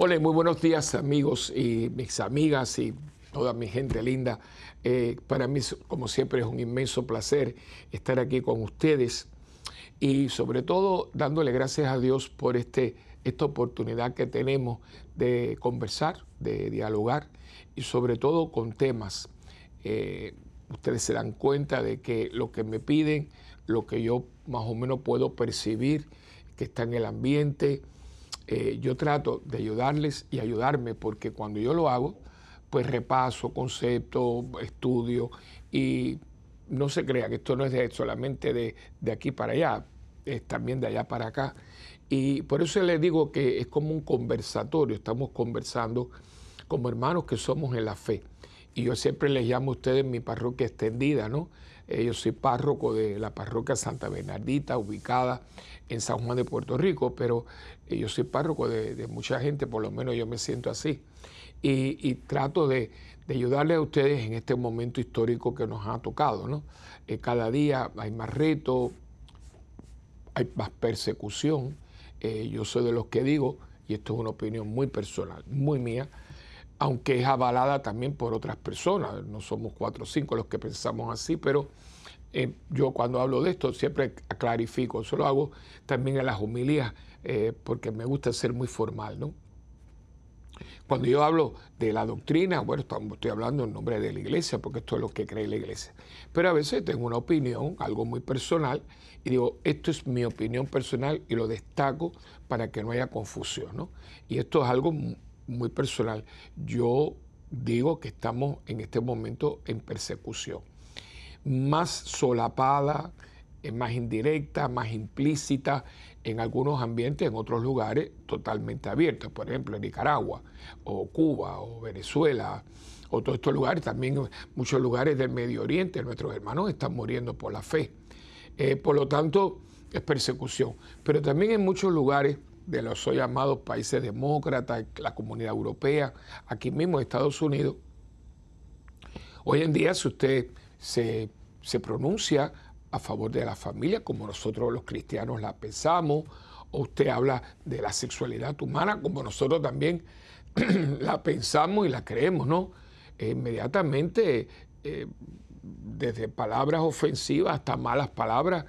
Hola, muy buenos días amigos y mis amigas y toda mi gente linda. Eh, para mí, como siempre, es un inmenso placer estar aquí con ustedes y sobre todo dándole gracias a Dios por este, esta oportunidad que tenemos de conversar, de dialogar y sobre todo con temas. Eh, ustedes se dan cuenta de que lo que me piden, lo que yo más o menos puedo percibir, que está en el ambiente, eh, yo trato de ayudarles y ayudarme porque cuando yo lo hago, pues repaso conceptos, estudio y no se crea que esto no es solamente de, de, aquí para allá, es también de allá para acá. Y por eso les digo que es como un conversatorio, estamos conversando como hermanos que somos en la fe. Y yo siempre les llamo a ustedes mi parroquia extendida, ¿no? Eh, yo soy párroco de la parroquia Santa Bernardita, ubicada en San Juan de Puerto Rico, pero yo soy párroco de, mucha gente, por lo menos yo me siento así. Y, trato de, de ayudarles a ustedes en este momento histórico que nos ha tocado, ¿no? Eh, cada día hay más retos, hay más persecución. yo soy de los que digo, y esto es una opinión muy personal, muy mía, aunque es avalada también por otras personas. No somos cuatro o cinco los que pensamos así, pero eh, yo cuando hablo de esto siempre clarifico, eso lo hago también en las homilías, eh, porque me gusta ser muy formal, ¿no? Cuando yo hablo de la doctrina, bueno, estoy hablando en nombre de la iglesia, porque esto es lo que cree la iglesia. Pero a veces tengo una opinión, algo muy personal, y digo, esto es mi opinión personal y lo destaco para que no haya confusión, ¿no? Y esto es algo muy personal, yo digo que estamos en este momento en persecución. Más solapada, eh, más indirecta, más implícita, en algunos ambientes, en otros lugares totalmente abiertos, por ejemplo en Nicaragua, o Cuba, o Venezuela, o todos estos lugares, también muchos lugares del Medio Oriente, nuestros hermanos están muriendo por la fe. Eh, por lo tanto, es persecución. Pero también en muchos lugares de los hoy llamados países demócratas, la comunidad europea, aquí mismo Estados Unidos. Hoy en día, si usted se, pronuncia a favor de la familia, como nosotros los cristianos la pensamos, o usted habla de la sexualidad humana, como nosotros también la pensamos y la creemos, ¿no? E inmediatamente, eh, desde palabras ofensivas hasta malas palabras,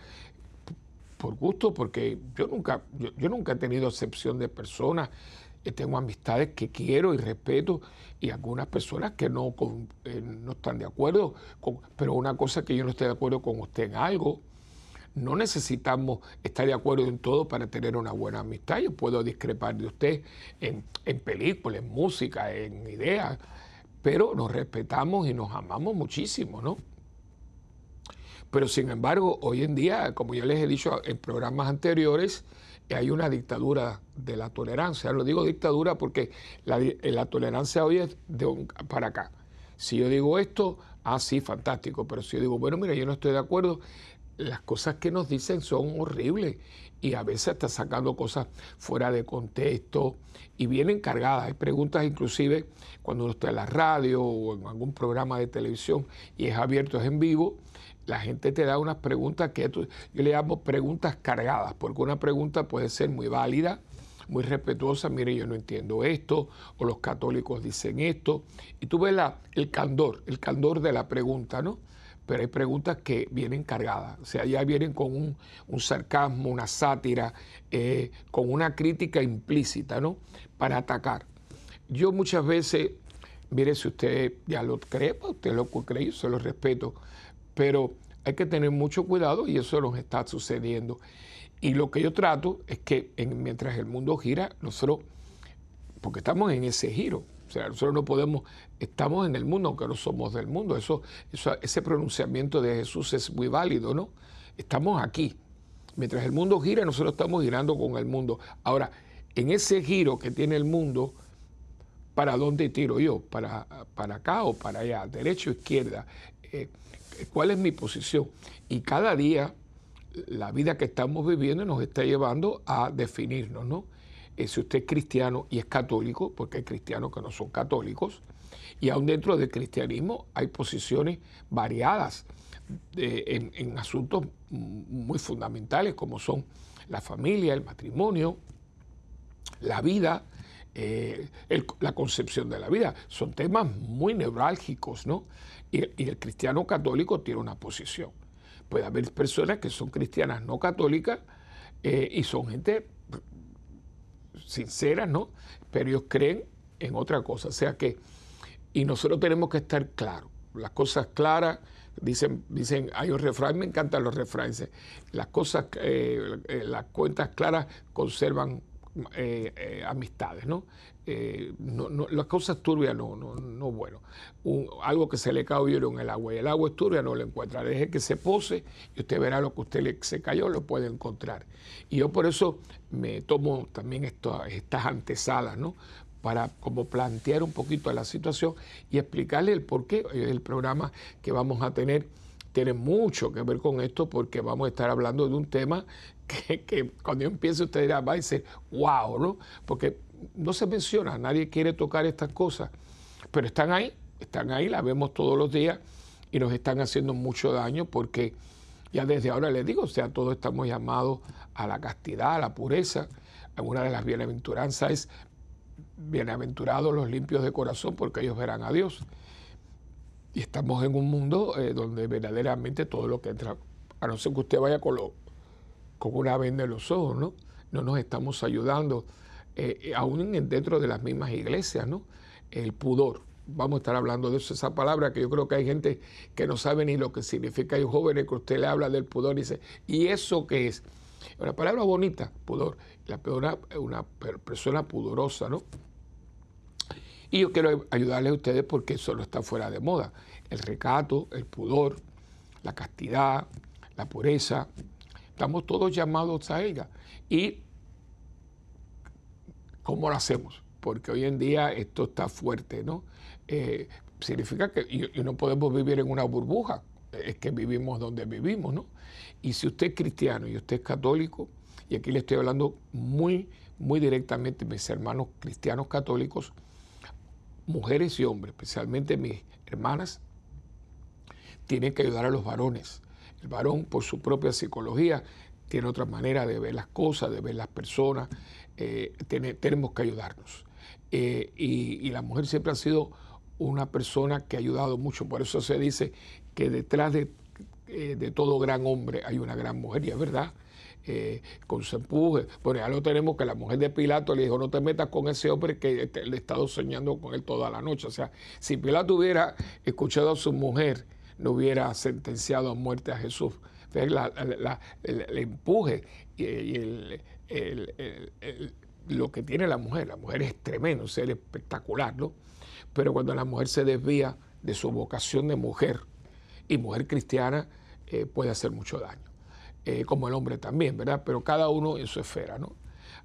por gusto, porque yo nunca, yo, nunca he tenido excepción de personas. Eh, tengo amistades que quiero y respeto y algunas personas que no, eh, no están de acuerdo. Con, pero una cosa que yo no estoy de acuerdo con usted en algo, no necesitamos estar de acuerdo en todo para tener una buena amistad. Yo puedo discrepar de usted en, en películas, en música, en ideas, pero nos respetamos y nos amamos muchísimo, ¿no? Pero sin embargo, hoy en día, como ya les he dicho en programas anteriores, hay una dictadura de la tolerancia. Lo digo dictadura porque la, la tolerancia hoy es de para acá. Si yo digo esto, ah, sí, fantástico. Pero si yo digo, bueno, mira, yo no estoy de acuerdo, las cosas que nos dicen son horribles y a veces está sacando cosas fuera de contexto y vienen cargadas. Hay preguntas inclusive cuando uno está en la radio o en algún programa de televisión y es abierto, es en vivo, la gente te da unas preguntas que yo le llamo preguntas cargadas, porque una pregunta puede ser muy válida, muy respetuosa, mire, yo no entiendo esto, o los católicos dicen esto, y tú ves la, el candor, el candor de la pregunta, ¿no? Pero hay preguntas que vienen cargadas, o sea, ya vienen con un, sarcasmo, una sátira, eh, con una crítica implícita, ¿no? Para atacar. Yo muchas veces, mire, si usted ya lo cree, pues usted lo cree, yo se lo respeto, pero hay que tener mucho cuidado y eso nos está sucediendo. Y lo que yo trato es que mientras el mundo gira, nosotros, porque estamos en ese giro, o sea, nosotros no podemos, estamos en el mundo aunque no somos del mundo. Eso, ese pronunciamiento de Jesús es muy válido, ¿no? Estamos aquí. Mientras el mundo gira, nosotros estamos girando con el mundo. Ahora, en ese giro que tiene el mundo, ¿para dónde tiro yo? ¿Para, para acá o para allá? ¿Derecha o izquierda? Eh, cuál es mi posición. Y cada día la vida que estamos viviendo nos está llevando a definirnos, ¿no? Eh, si usted es cristiano y es católico, porque hay cristianos que no son católicos, y aún dentro del cristianismo hay posiciones variadas en, en asuntos muy fundamentales como son la familia, el matrimonio, la vida, eh, la concepción de la vida. Son temas muy neurálgicos, ¿no? Y, y, el cristiano católico tiene una posición. Puede haber personas que son cristianas no católicas eh, y son gente sincera, ¿no? Pero ellos creen en otra cosa. O sea que, y nosotros tenemos que estar claros, las cosas claras, dicen, dicen, hay un refrán, me encantan los refranes, las cosas, eh, eh, las cuentas claras conservan amistades, ¿no? Eh, no, las cosas turbias no, no, no bueno. algo que se le cayó en el agua y el agua es turbia no lo encuentra. Deje que se pose y usted verá lo que usted le, se cayó, lo puede encontrar. Y yo por eso me tomo también estas antesalas, ¿no? para como plantear un poquito la situación y explicarle el por qué el programa que vamos a tener tiene mucho que ver con esto porque vamos a estar hablando de un tema que, cuando yo empiece usted dirá, va a decir, wow, ¿no? Porque no se menciona, nadie quiere tocar estas cosas, pero están ahí, están ahí, las vemos todos los días y nos están haciendo mucho daño porque ya desde ahora les digo, o sea, todos estamos llamados a la castidad, a la pureza. Una de las bienaventuranzas es bienaventurados los limpios de corazón porque ellos verán a Dios. Y estamos en un mundo eh, donde verdaderamente todo lo que entra, a no ser que usted vaya con, lo, con una venda en los ojos, ¿no? No nos estamos ayudando eh, aún dentro de las mismas iglesias, ¿no? El pudor. Vamos a estar hablando de eso, esa palabra que yo creo que hay gente que no sabe ni lo que significa. Hay jóvenes que usted le habla del pudor y dice, ¿y eso qué es? Una palabra bonita, pudor. La persona, una persona pudorosa, ¿no? Y yo quiero ayudarles a ustedes porque eso no está fuera de moda. El recato, el pudor, la castidad, la pureza. Estamos todos llamados a ella. Y ¿Cómo lo hacemos? Porque hoy en día esto está fuerte, ¿no? Eh, significa que y, no podemos vivir en una burbuja, es que vivimos donde vivimos, ¿no? Y si usted es cristiano y usted es católico, y aquí le estoy hablando muy, muy directamente mis hermanos cristianos católicos, mujeres y hombres, especialmente mis hermanas, tienen que ayudar a los varones. El varón, por su propia psicología, tiene otra manera de ver las cosas, de ver las personas, eh, tenemos que ayudarnos. Eh, y, la mujer siempre ha sido una persona que ha ayudado mucho, por eso se dice que detrás de, eh, todo gran hombre hay una gran mujer, y es verdad. con su empuje. Bueno, ya lo tenemos que la mujer de Pilato le dijo, no te metas con ese hombre que le ha estado soñando con él toda la noche. O sea, si Pilato hubiera escuchado a su mujer, no hubiera sentenciado a muerte a Jesús. el, empuje y, el, lo que tiene la mujer. La mujer es tremendo, es espectacular, ¿no? Pero cuando la mujer se desvía de su vocación de mujer y mujer cristiana, eh, puede hacer mucho daño. Eh, como el hombre también, ¿verdad? Pero cada uno en su esfera, ¿no?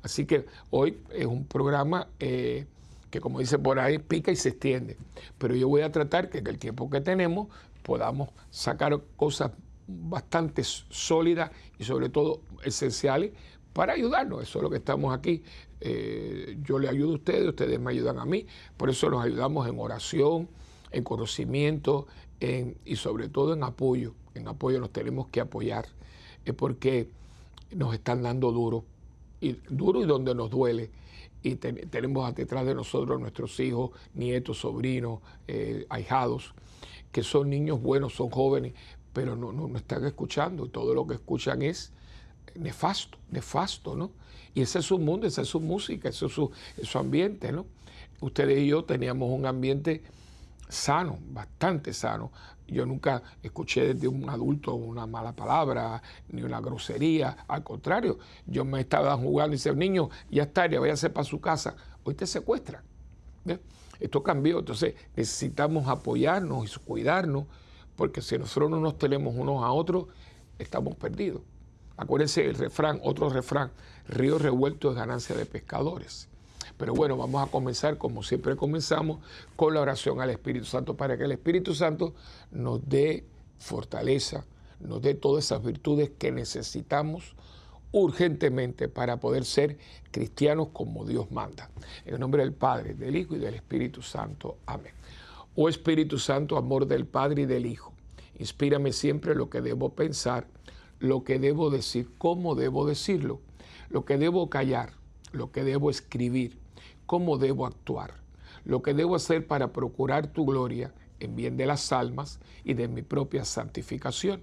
Así que hoy es un programa eh, que, como dice por ahí, pica y se extiende. Pero yo voy a tratar que en el tiempo que tenemos podamos sacar cosas bastante sólidas y sobre todo esenciales para ayudarnos. Eso es lo que estamos aquí. Eh, yo le ayudo a ustedes, ustedes me ayudan a mí. Por eso nos ayudamos en oración, en conocimiento y sobre todo en apoyo. En apoyo nos tenemos que apoyar es porque nos están dando duro. Y duro y donde nos duele. Y tenemos detrás de nosotros nuestros hijos, nietos, sobrinos, eh, ahijados, que son niños buenos, son jóvenes, pero no, no, están escuchando. Todo lo que escuchan es nefasto, nefasto, ¿no? Y ese es su mundo, esa es su música, ese es su, su ambiente, ¿no? Ustedes y yo teníamos un ambiente sano, bastante sano. Yo nunca escuché de un adulto una mala palabra, ni una grosería. Al contrario, yo me estaba jugando y decía, niño, ya está, ya váyase para su casa. Hoy te secuestran. Esto cambió. Entonces necesitamos apoyarnos y cuidarnos, porque si nosotros no nos tenemos unos a otros, estamos perdidos. Acuérdense el refrán, otro refrán, río revuelto es ganancia de pescadores. Pero bueno, vamos a comenzar como siempre comenzamos con la oración al Espíritu Santo para que el Espíritu Santo nos dé fortaleza, nos dé todas esas virtudes que necesitamos urgentemente para poder ser cristianos como Dios manda. En el nombre del Padre, del Hijo y del Espíritu Santo. Amén. Oh Espíritu Santo, amor del Padre y del Hijo, inspírame siempre lo que debo pensar lo que debo decir, cómo debo decirlo, lo que debo callar, lo que debo escribir, cómo debo actuar, lo que debo hacer para procurar tu gloria en bien de las almas y de mi propia santificación.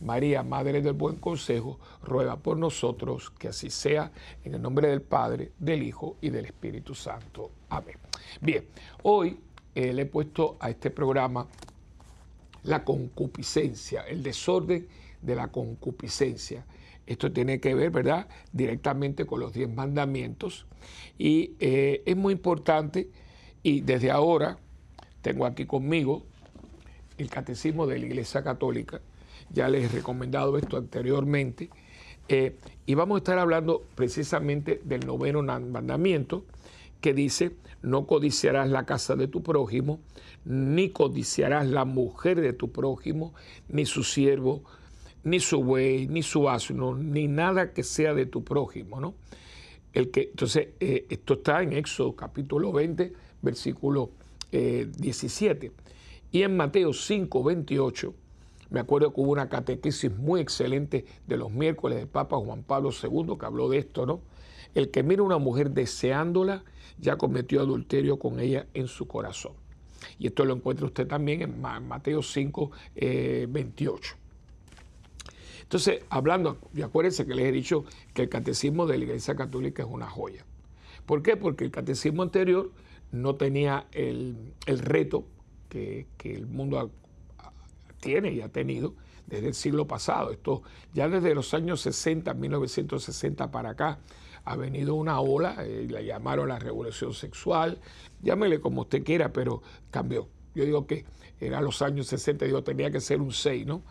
María, Madre del Buen Consejo, ruega por nosotros que así sea, en el nombre del Padre, del Hijo y del Espíritu Santo. Amén. Bien, hoy eh, le he puesto a este programa la concupiscencia, el desorden de la concupiscencia. Esto tiene que ver, ¿verdad?, directamente con los diez mandamientos. Y eh, es muy importante, y desde ahora tengo aquí conmigo el Catecismo de la Iglesia Católica, ya les he recomendado esto anteriormente, eh, y vamos a estar hablando precisamente del noveno mandamiento que dice, no codiciarás la casa de tu prójimo, ni codiciarás la mujer de tu prójimo, ni su siervo, ni su buey, ni su asno, ni nada que sea de tu prójimo, ¿no? El que, entonces, eh, esto está en Éxodo capítulo 20, versículo 17. Eh, y en Mateo 5, 28, me acuerdo que hubo una catequesis muy excelente de los miércoles del Papa Juan Pablo II que habló de esto, ¿no? El que mira a una mujer deseándola ya cometió adulterio con ella en su corazón. Y esto lo encuentra usted también en Mateo 5, 28. Eh, Entonces, hablando, y acuérdense que les he dicho que el catecismo de la Iglesia Católica es una joya. ¿Por qué? Porque el catecismo anterior no tenía el, reto que, que, el mundo tiene y ha tenido desde el siglo pasado. Esto ya desde los años 60, 1960 para acá, ha venido una ola, eh, la llamaron la revolución sexual, llámele como usted quiera, pero cambió. Yo digo que era los años 60, digo, tenía que ser un 6, ¿no?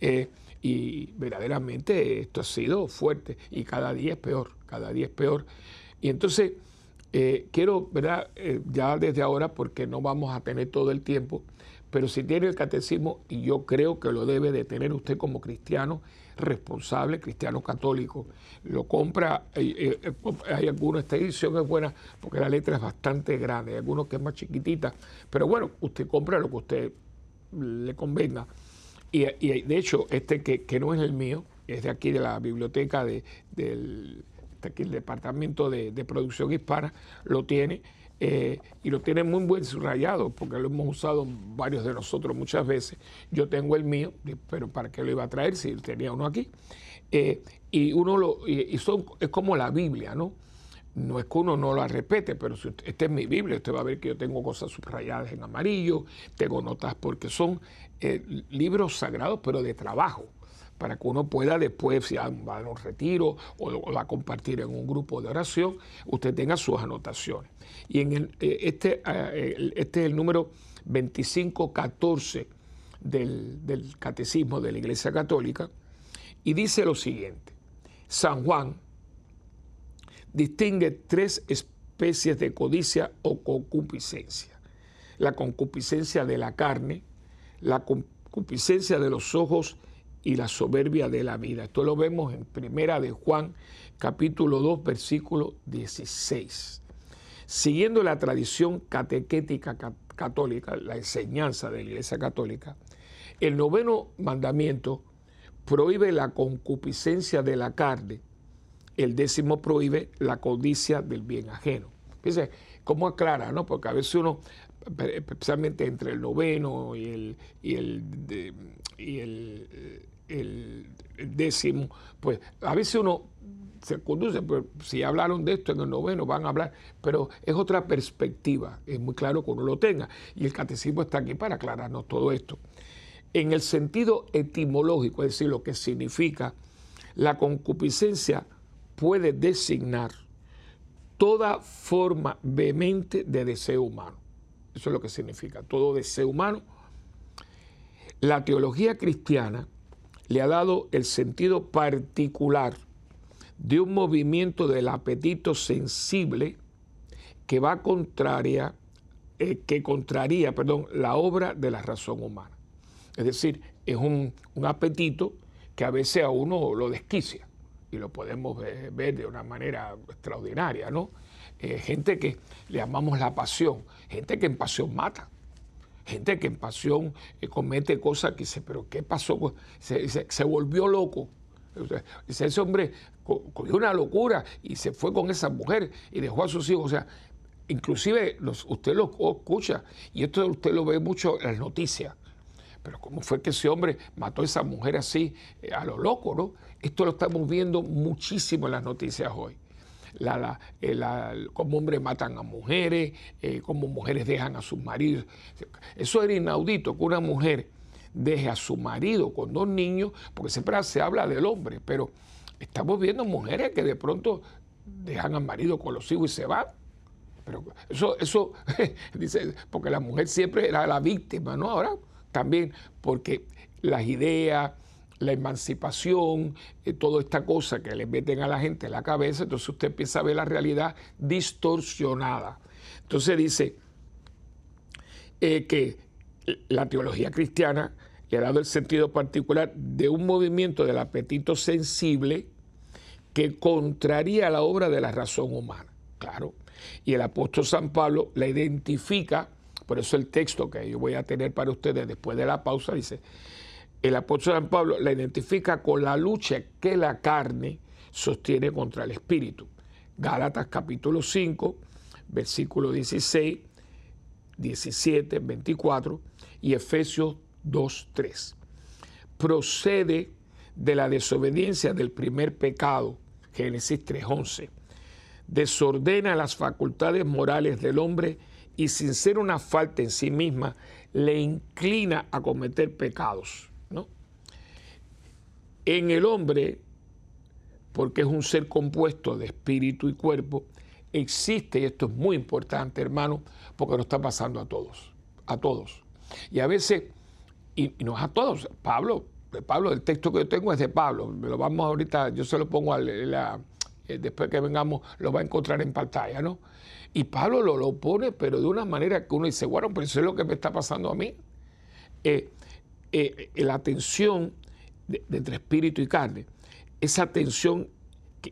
Eh, y verdaderamente esto ha sido fuerte y cada día es peor, cada día es peor. Y entonces eh, quiero, ¿verdad? ya desde ahora, porque no vamos a tener todo el tiempo, pero si tiene el catecismo, y yo creo que lo debe de tener usted como cristiano responsable, cristiano católico, lo compra, eh, eh, hay algunos, esta edición es buena porque la letra es bastante grande, hay algunos que es más chiquitita, pero bueno, usted compra lo que usted le convenga. Y, de hecho, este que, no es el mío, es de aquí de la biblioteca de, del aquí el departamento de, de producción hispana, lo tiene eh, y lo tiene muy buen subrayado porque lo hemos usado varios de nosotros muchas veces. Yo tengo el mío, pero ¿para qué lo iba a traer si tenía uno aquí? Eh, y uno lo, y, son, es como la Biblia, ¿no? No es que uno no la repete, pero si esta es mi Biblia, usted va a ver que yo tengo cosas subrayadas en amarillo, tengo notas porque son eh, libros sagrados, pero de trabajo para que uno pueda después, si va a un retiro o va a compartir en un grupo de oración, usted tenga sus anotaciones. Y en el, eh, este, eh, este es el número 2514 del, del Catecismo de la Iglesia Católica, y dice lo siguiente, San Juan distingue tres especies de codicia o concupiscencia. La concupiscencia de la carne, la concupiscencia de los ojos y la soberbia de la vida. Esto lo vemos en Primera de Juan, capítulo 2, versículo 16. Siguiendo la tradición catequética católica, la enseñanza de la Iglesia Católica, el noveno mandamiento prohíbe la concupiscencia de la carne, el décimo prohíbe la codicia del bien ajeno. Fíjense, ¿cómo aclara? No? Porque a veces uno, especialmente entre el noveno y el, y el, y el, el, décimo, pues a veces uno se conduce, pues, si hablaron de esto en el noveno, van a hablar, pero es otra perspectiva, es muy claro que uno lo tenga, y el catecismo está aquí para aclararnos todo esto. En el sentido etimológico, es decir, lo que significa, la concupiscencia puede designar toda forma vehemente de deseo humano. Eso es lo que significa, todo deseo humano. La teología cristiana le ha dado el sentido particular de un movimiento del apetito sensible que va contraria eh, que contraría, perdón, la obra de la razón humana. Es decir, es un, apetito que a veces a uno lo desquicia y lo podemos ver, de una manera extraordinaria, ¿no? Eh, gente que le llamamos la pasión, gente que en pasión mata, gente que en pasión eh, comete cosas que dice, pero ¿qué pasó? Se, se, volvió loco. Ese hombre cogió una locura y se fue con esa mujer y dejó a sus hijos. O sea, inclusive usted lo escucha y esto usted lo ve mucho en las noticias. Pero ¿cómo fue que ese hombre mató a esa mujer así eh, a lo loco, no? Esto lo estamos viendo muchísimo en las noticias hoy. La, eh, cómo hombres matan a mujeres, eh, cómo mujeres dejan a sus maridos. Eso era inaudito, que una mujer deje a su marido con dos niños, porque siempre se habla del hombre, pero estamos viendo mujeres que de pronto dejan al marido con los hijos y se van. Pero eso, eso dice, porque la mujer siempre era la víctima, ¿no? Ahora también porque las ideas, la emancipación, eh, toda esta cosa que le meten a la gente en la cabeza, entonces usted empieza a ver la realidad distorsionada. Entonces dice eh, que la teología cristiana le ha dado el sentido particular de un movimiento del apetito sensible que contraría la obra de la razón humana. Claro. Y el apóstol San Pablo la identifica por eso el texto que yo voy a tener para ustedes después de la pausa dice, el apóstol San Pablo la identifica con la lucha que la carne sostiene contra el espíritu. Gálatas capítulo 5, versículo 16, 17, 24 y Efesios 2, 3. Procede de la desobediencia del primer pecado, Génesis 3, 11. Desordena las facultades morales del hombre y sin ser una falta en sí misma, le inclina a cometer pecados. En el hombre, porque es un ser compuesto de espíritu y cuerpo, existe, y esto es muy importante, hermano, porque nos está pasando a todos, a todos. Y a veces, y, no es a todos, Pablo, Pablo, el texto que yo tengo es de Pablo, me lo vamos ahorita, yo se lo pongo a eh, después que vengamos, lo va a encontrar en pantalla, ¿no? Y Pablo lo, lo pone, pero de una manera que uno dice, bueno, pero eso es lo que me está pasando a mí. Eh, eh, la tensión de, entre espíritu y carne, esa tensión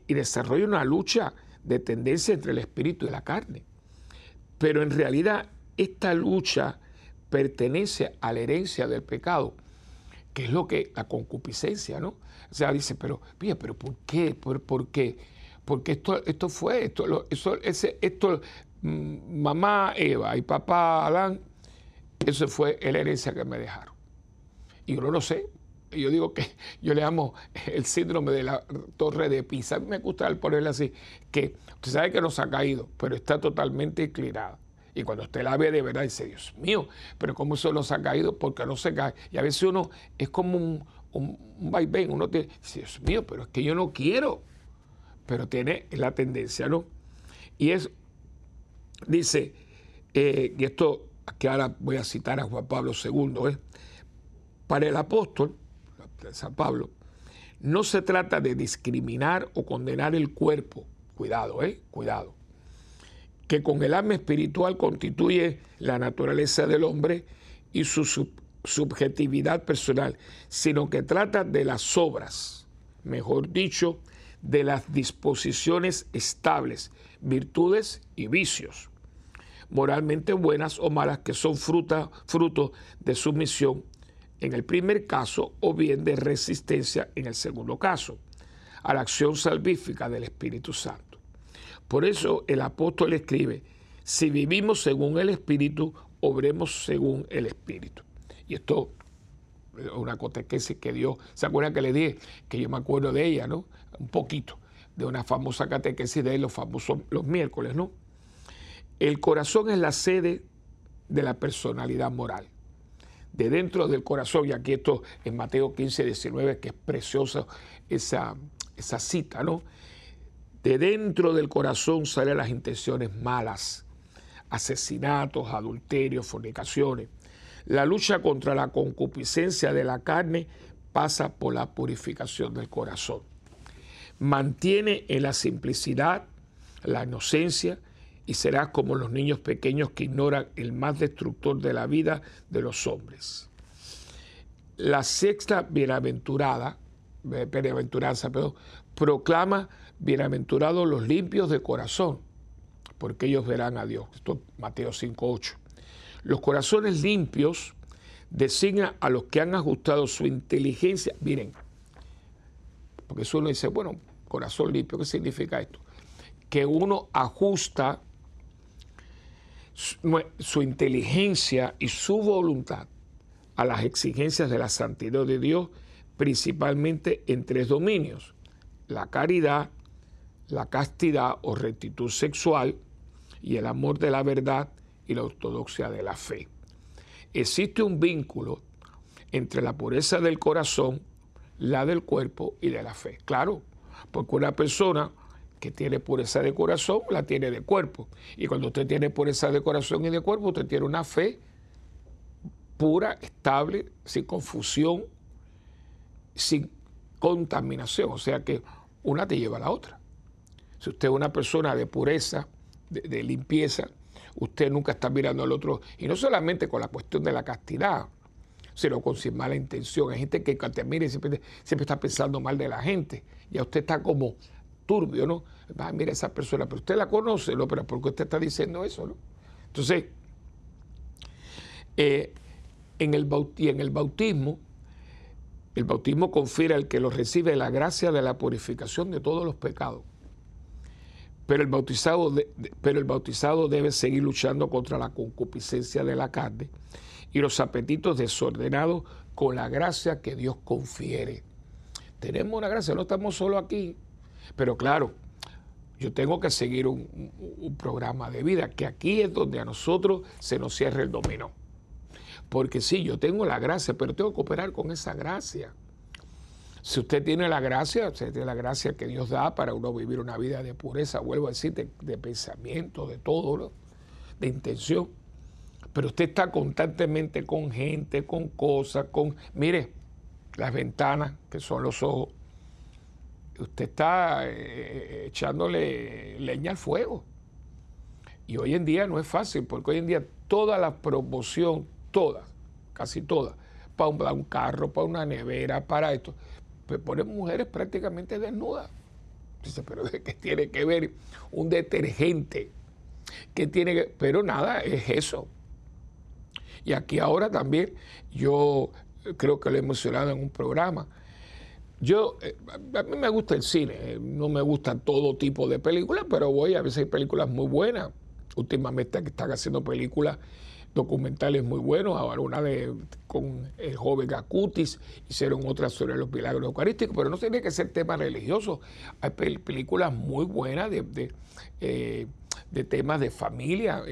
y desarrolla una lucha de tendencia entre el espíritu y la carne. Pero en realidad esta lucha pertenece a la herencia del pecado, que es lo que la concupiscencia, ¿no? O sea, dice, pero, pero ¿por qué? ¿Por, por qué? porque esto, esto fue, esto, eso, ese, esto, mm, mamá Eva y papá Adán, eso fue la herencia que me dejaron. Y yo no lo sé. Yo digo que yo le amo el síndrome de la torre de Pisa. Me gusta ponerle así, que usted sabe que nos ha caído, pero está totalmente inclinada. Y cuando usted la ve de verdad, dice, Dios mío, pero ¿cómo eso nos ha caído? Porque no se cae. Y a veces uno es como un, un, un vaivén, uno dice, Dios mío, pero es que yo no quiero pero tiene la tendencia, ¿no? Y es, dice, eh, y esto que ahora voy a citar a Juan Pablo II, ¿eh? para el apóstol, San Pablo, no se trata de discriminar o condenar el cuerpo, cuidado, ¿eh? Cuidado, que con el alma espiritual constituye la naturaleza del hombre y su subjetividad personal, sino que trata de las obras, mejor dicho, de las disposiciones estables, virtudes y vicios, moralmente buenas o malas que son fruta, fruto de sumisión en el primer caso o bien de resistencia en el segundo caso, a la acción salvífica del Espíritu Santo. Por eso el apóstol escribe, si vivimos según el Espíritu, obremos según el Espíritu. Y esto es una catequesis que dio, ¿se acuerdan que le dije? Que yo me acuerdo de ella, ¿no? un poquito de una famosa catequesis de los famosos los miércoles, ¿no? El corazón es la sede de la personalidad moral. De dentro del corazón, y aquí esto en Mateo 15, 19, que es preciosa esa, esa cita, ¿no? De dentro del corazón salen las intenciones malas, asesinatos, adulterios, fornicaciones. La lucha contra la concupiscencia de la carne pasa por la purificación del corazón mantiene en la simplicidad, la inocencia y serás como los niños pequeños que ignoran el más destructor de la vida de los hombres. La sexta bienaventurada, eh, bienaventuranza, perdón, proclama bienaventurados los limpios de corazón, porque ellos verán a Dios. Esto es Mateo 5.8. Los corazones limpios designan a los que han ajustado su inteligencia. Miren, porque si uno dice, bueno, corazón limpio, ¿qué significa esto? Que uno ajusta su, inteligencia y su voluntad a las exigencias de la santidad de Dios, principalmente en tres dominios, la caridad, la castidad o rectitud sexual y el amor de la verdad y la ortodoxia de la fe. Existe un vínculo entre la pureza del corazón, la del cuerpo y de la fe. Claro, porque una persona tiene pureza de corazón, la tiene de cuerpo. Y cuando usted tiene pureza de corazón y de cuerpo, usted tiene una fe pura, estable, sin confusión, sin contaminación. O sea que una te lleva a la otra. Si usted es una persona de pureza, de, limpieza, usted nunca está mirando al otro. Y no solamente con la cuestión de la castidad, sino con sin mala intención. Hay gente que te mire siempre, siempre está pensando mal de la gente. Ya usted está como turbio, ¿no? Va, mira esa persona, pero usted la conoce, ¿no? Pero ¿por qué usted está diciendo eso, no? Entonces, eh, en, el en el bautismo, el bautismo confiere al que lo recibe la gracia de la purificación de todos los pecados. Pero el, bautizado pero el bautizado debe seguir luchando contra la concupiscencia de la carne y los apetitos desordenados con la gracia que Dios confiere. Tenemos una gracia, no estamos solo aquí, pero claro, yo tengo que seguir un, programa de vida, que aquí es donde a nosotros se nos cierra el dominó. Porque sí, yo tengo la gracia, pero tengo que operar con esa gracia. Si usted tiene la gracia, usted tiene la gracia que Dios da para uno vivir una vida de pureza, vuelvo a decir, de, pensamiento, de todo, de intención. Pero usted está constantemente con gente, con cosas, con, mire, las ventanas, que son los ojos, usted está eh, echándole leña al fuego. Y hoy en día no es fácil, porque hoy en día toda la promoción, toda, casi toda, para un, carro, para una nevera, para esto, pues ponen mujeres prácticamente desnudas. Dice, pero ¿qué tiene que ver un detergente? ¿Qué tiene que...? Pero nada, es eso. Y aquí ahora también, yo creo que lo he mencionado en un programa, yo, eh, a mí me gusta el cine, eh, no me gusta todo tipo de películas, pero voy, a veces hay películas muy buenas. Últimamente están haciendo películas documentales muy buenos, ahora una de con el joven Acutis, hicieron otra sobre los milagros eucarísticos, pero no tiene que ser tema religioso. Hay películas muy buenas de, de, eh, temas de familia,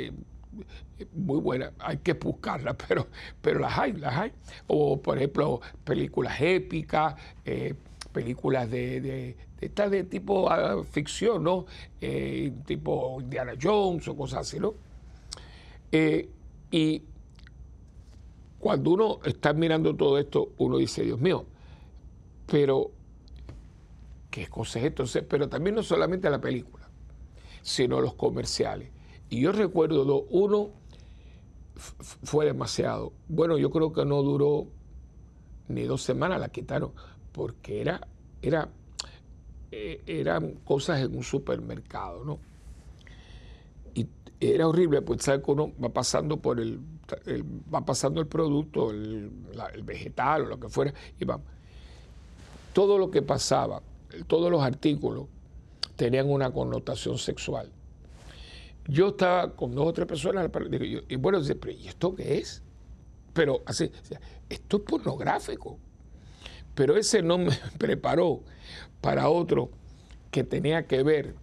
muy buenas, hay que buscarlas, pero, pero las hay, las hay. O, por ejemplo, películas épicas, eh, películas de, de, de, de tipo ah, ficción, ¿no? Eh, tipo Indiana Jones o cosas así, ¿no? Eh, y cuando uno está mirando todo esto, uno dice, Dios mío, pero ¿qué cosa es esto? Pero también no solamente la película, sino los comerciales. Y yo recuerdo uno fue demasiado. Bueno, yo creo que no duró ni dos semanas, la quitaron, porque era, era, eh, eran cosas en un supermercado, ¿no? Y era horrible, pues sabe que uno va pasando por el, va pasando el producto, el, el, vegetal o lo que fuera, y va. Todo lo que pasaba, todos los artículos tenían una connotación sexual. Yo estaba con dos o tres personas y bueno, ¿y esto qué es? Pero así, esto es pornográfico. Pero ese no me preparó para otro que tenía que ver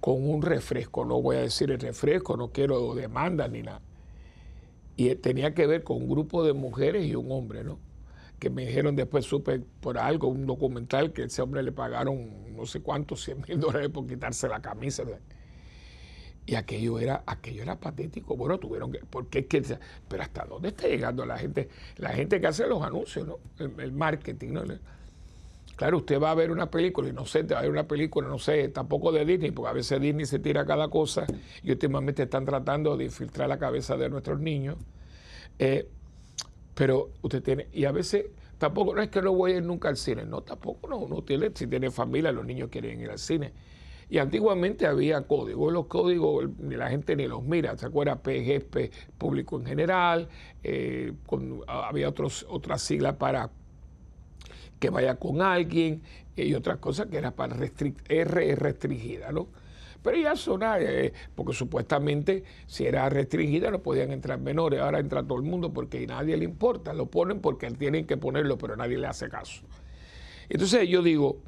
con un refresco. No voy a decir el refresco, no quiero demanda ni nada. Y tenía que ver con un grupo de mujeres y un hombre, ¿no? Que me dijeron después, supe por algo, un documental, que ese hombre le pagaron no sé cuántos, 100 mil dólares por quitarse la camisa. Y aquello era, aquello era patético. Bueno, tuvieron que, porque es que, pero hasta dónde está llegando la gente, la gente que hace los anuncios, ¿no? El, marketing, ¿no? Claro, usted va a ver una película, y va a ver una película, no sé, tampoco de Disney, porque a veces Disney se tira cada cosa y últimamente están tratando de infiltrar la cabeza de nuestros niños. Eh, pero usted tiene, y a veces tampoco, no es que no voy a ir nunca al cine, no, tampoco no, uno tiene, si tiene familia, los niños quieren ir al cine. Y antiguamente había códigos, los códigos la gente ni los mira, ¿se acuerda? PGP, público en general, eh, había otros, otras siglas para que vaya con alguien y otras cosas que era para R restringida, ¿no? Pero ya son, eh, porque supuestamente si era restringida no podían entrar menores, ahora entra todo el mundo porque a nadie le importa, lo ponen porque tienen que ponerlo, pero nadie le hace caso. Entonces yo digo,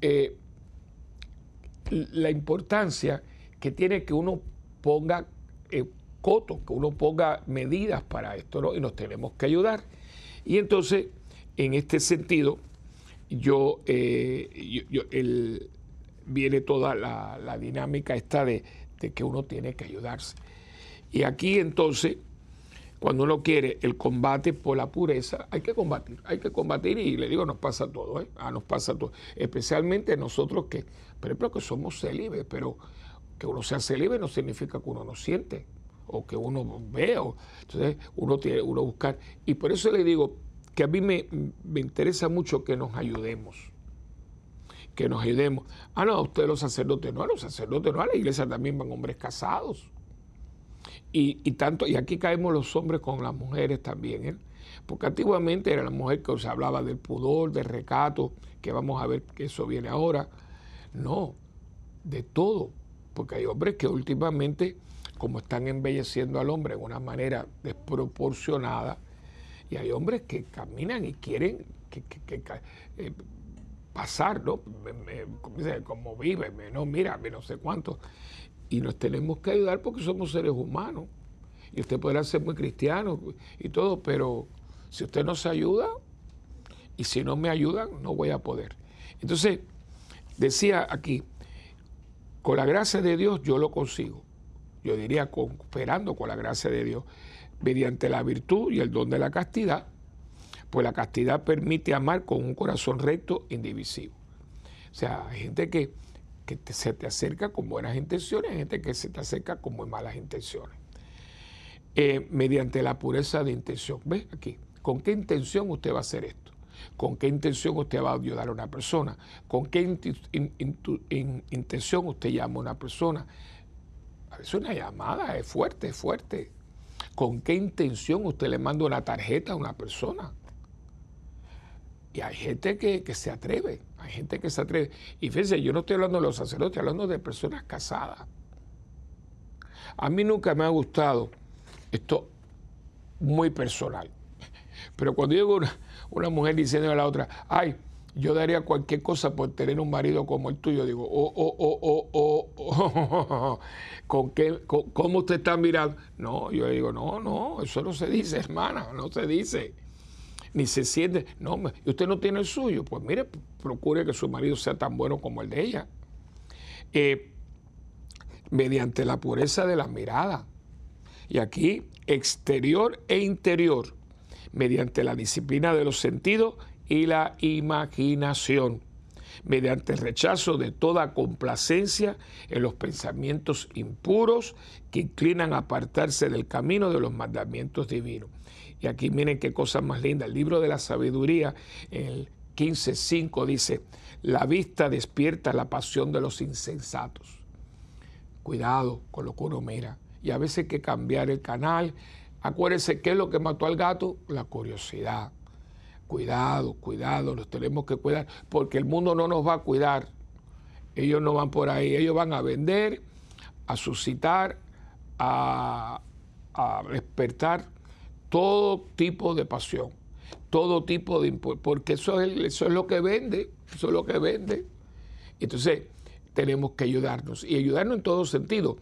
eh, la importancia que tiene que uno ponga eh, coto, que uno ponga medidas para esto, ¿no? Y nos tenemos que ayudar. Y entonces, en este sentido, yo, eh, el, viene toda la, dinámica esta de, que uno tiene que ayudarse. Y aquí entonces, cuando uno quiere el combate por la pureza, hay que combatir, hay que combatir y le digo, nos pasa todo, ¿eh? Ah, nos pasa todo. Especialmente nosotros que, por ejemplo, que somos célibes, pero que uno sea célibe no significa que uno no siente o que uno vea. Entonces, uno tiene uno buscar. Y por eso le digo, que a mí me, interesa mucho que nos ayudemos. Que nos ayudemos. Ah, no, a ustedes los sacerdotes, no, a los sacerdotes, no, a la iglesia también van hombres casados. Y, tanto, y aquí caemos los hombres con las mujeres también, ¿eh? porque antiguamente era la mujer que se hablaba del pudor, del recato, que vamos a ver que eso viene ahora. No, de todo, porque hay hombres que últimamente, como están embelleciendo al hombre de una manera desproporcionada, y hay hombres que caminan y quieren que, eh, pasar, ¿no? como vive, no, mira, no sé cuánto. Y nos tenemos que ayudar porque somos seres humanos. Y usted podrá ser muy cristiano y todo, pero si usted no se ayuda y si no me ayudan, no voy a poder. Entonces, decía aquí, con la gracia de Dios yo lo consigo. Yo diría cooperando con la gracia de Dios mediante la virtud y el don de la castidad, pues la castidad permite amar con un corazón recto indivisivo. O sea, hay gente que, se te acerca con buenas intenciones, hay gente que se te acerca con muy malas intenciones. Eh, mediante la pureza de intención. ¿Ves aquí? ¿Con qué intención usted va a hacer esto? ¿Con qué intención usted va a ayudar a una persona? ¿Con qué intención usted llama a una persona? A veces una llamada es fuerte, es fuerte. ¿Con qué intención usted le manda una tarjeta a una persona? Y hay gente que, se atreve, hay gente que se atreve. Y fíjense, yo no estoy hablando de los sacerdotes, estoy hablando de personas casadas. A mí nunca me ha gustado esto muy personal. Pero cuando digo una, una mujer diciendo a la otra, ay, yo daría cualquier cosa por tener un marido como el tuyo. Digo, oh, oh, oh, oh, oh, ¿con qué, ¿cómo usted está mirando? No, yo digo, no, no, eso no se dice, hermana, no se dice. Ni se siente, no, ¿y usted no tiene el suyo? Pues mire, procure que su marido sea tan bueno como el de ella. mediante la pureza de la mirada. Y aquí, exterior e interior, mediante la disciplina de los sentidos y la imaginación, mediante el rechazo de toda complacencia en los pensamientos impuros que inclinan a apartarse del camino de los mandamientos divinos. Y aquí miren qué cosa más linda. El libro de la sabiduría, el 15.5 dice, la vista despierta la pasión de los insensatos. Cuidado con lo que uno mira. Y a veces hay que cambiar el canal. Acuérdense qué es lo que mató al gato, la curiosidad cuidado, cuidado, nos tenemos que cuidar, porque el mundo no nos va a cuidar. Ellos no van por ahí, ellos van a vender, a suscitar, a, despertar todo tipo de pasión, todo tipo de porque eso es, eso es lo que vende, eso es lo que vende. Entonces, tenemos que ayudarnos y ayudarnos en todo sentido.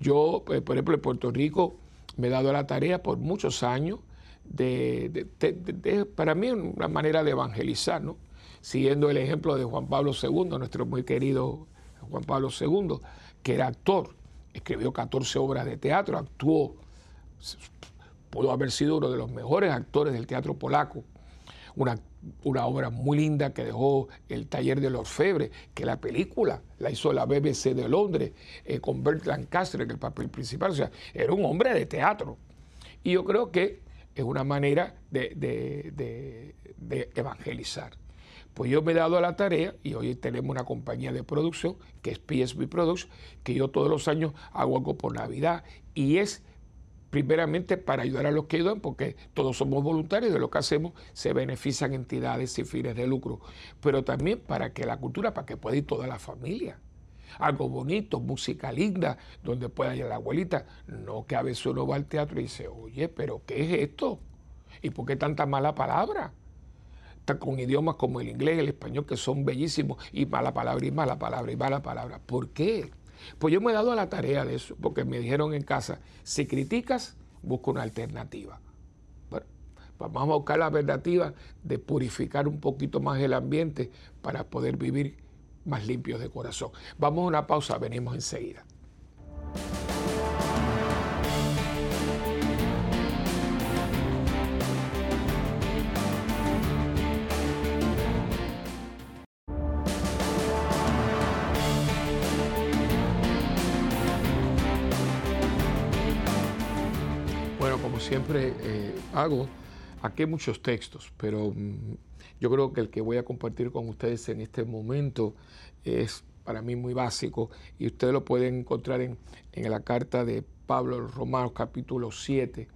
Yo, eh, por ejemplo, en Puerto Rico me he dado la tarea por muchos años de, para mí una manera de evangelizar, ¿no? siguiendo el ejemplo de Juan Pablo II, nuestro muy querido Juan Pablo II, que era actor, escribió 14 obras de teatro, actuó, pudo haber sido uno de los mejores actores del teatro polaco, una, una, obra muy linda que dejó el taller de los Febres, que la película la hizo la BBC de Londres eh, con Bert Lancaster en el papel principal. O sea, era un hombre de teatro. Y yo creo que es una manera de, de evangelizar. Pues yo me he dado a la tarea y hoy tenemos una compañía de producción que es PSB Products, que yo todos los años hago algo por Navidad y es primeramente para ayudar a los que ayudan, porque todos somos voluntarios, de lo que hacemos se benefician entidades sin fines de lucro, pero también para que la cultura, para que pueda ir toda la familia. Algo bonito, música linda, donde pueda ir la abuelita. No que a veces uno va al teatro y dice, oye, pero ¿qué es esto? ¿Y por qué tanta mala palabra? con idiomas como el inglés, el español, que son bellísimos, y mala palabra, y mala palabra, y mala palabra. ¿Por qué? Pues yo me he dado a la tarea de eso, porque me dijeron en casa, si criticas, busca una alternativa. Bueno, pues vamos a buscar la alternativa de purificar un poquito más el ambiente para poder vivir más limpios de corazón. Vamos a una pausa, venimos enseguida. Siempre eh, hago, aquí muchos textos, pero mm, yo creo que el que voy a compartir con ustedes en este momento es para mí muy básico y ustedes lo pueden encontrar en, la carta de Pablo los Romanos capítulo 7,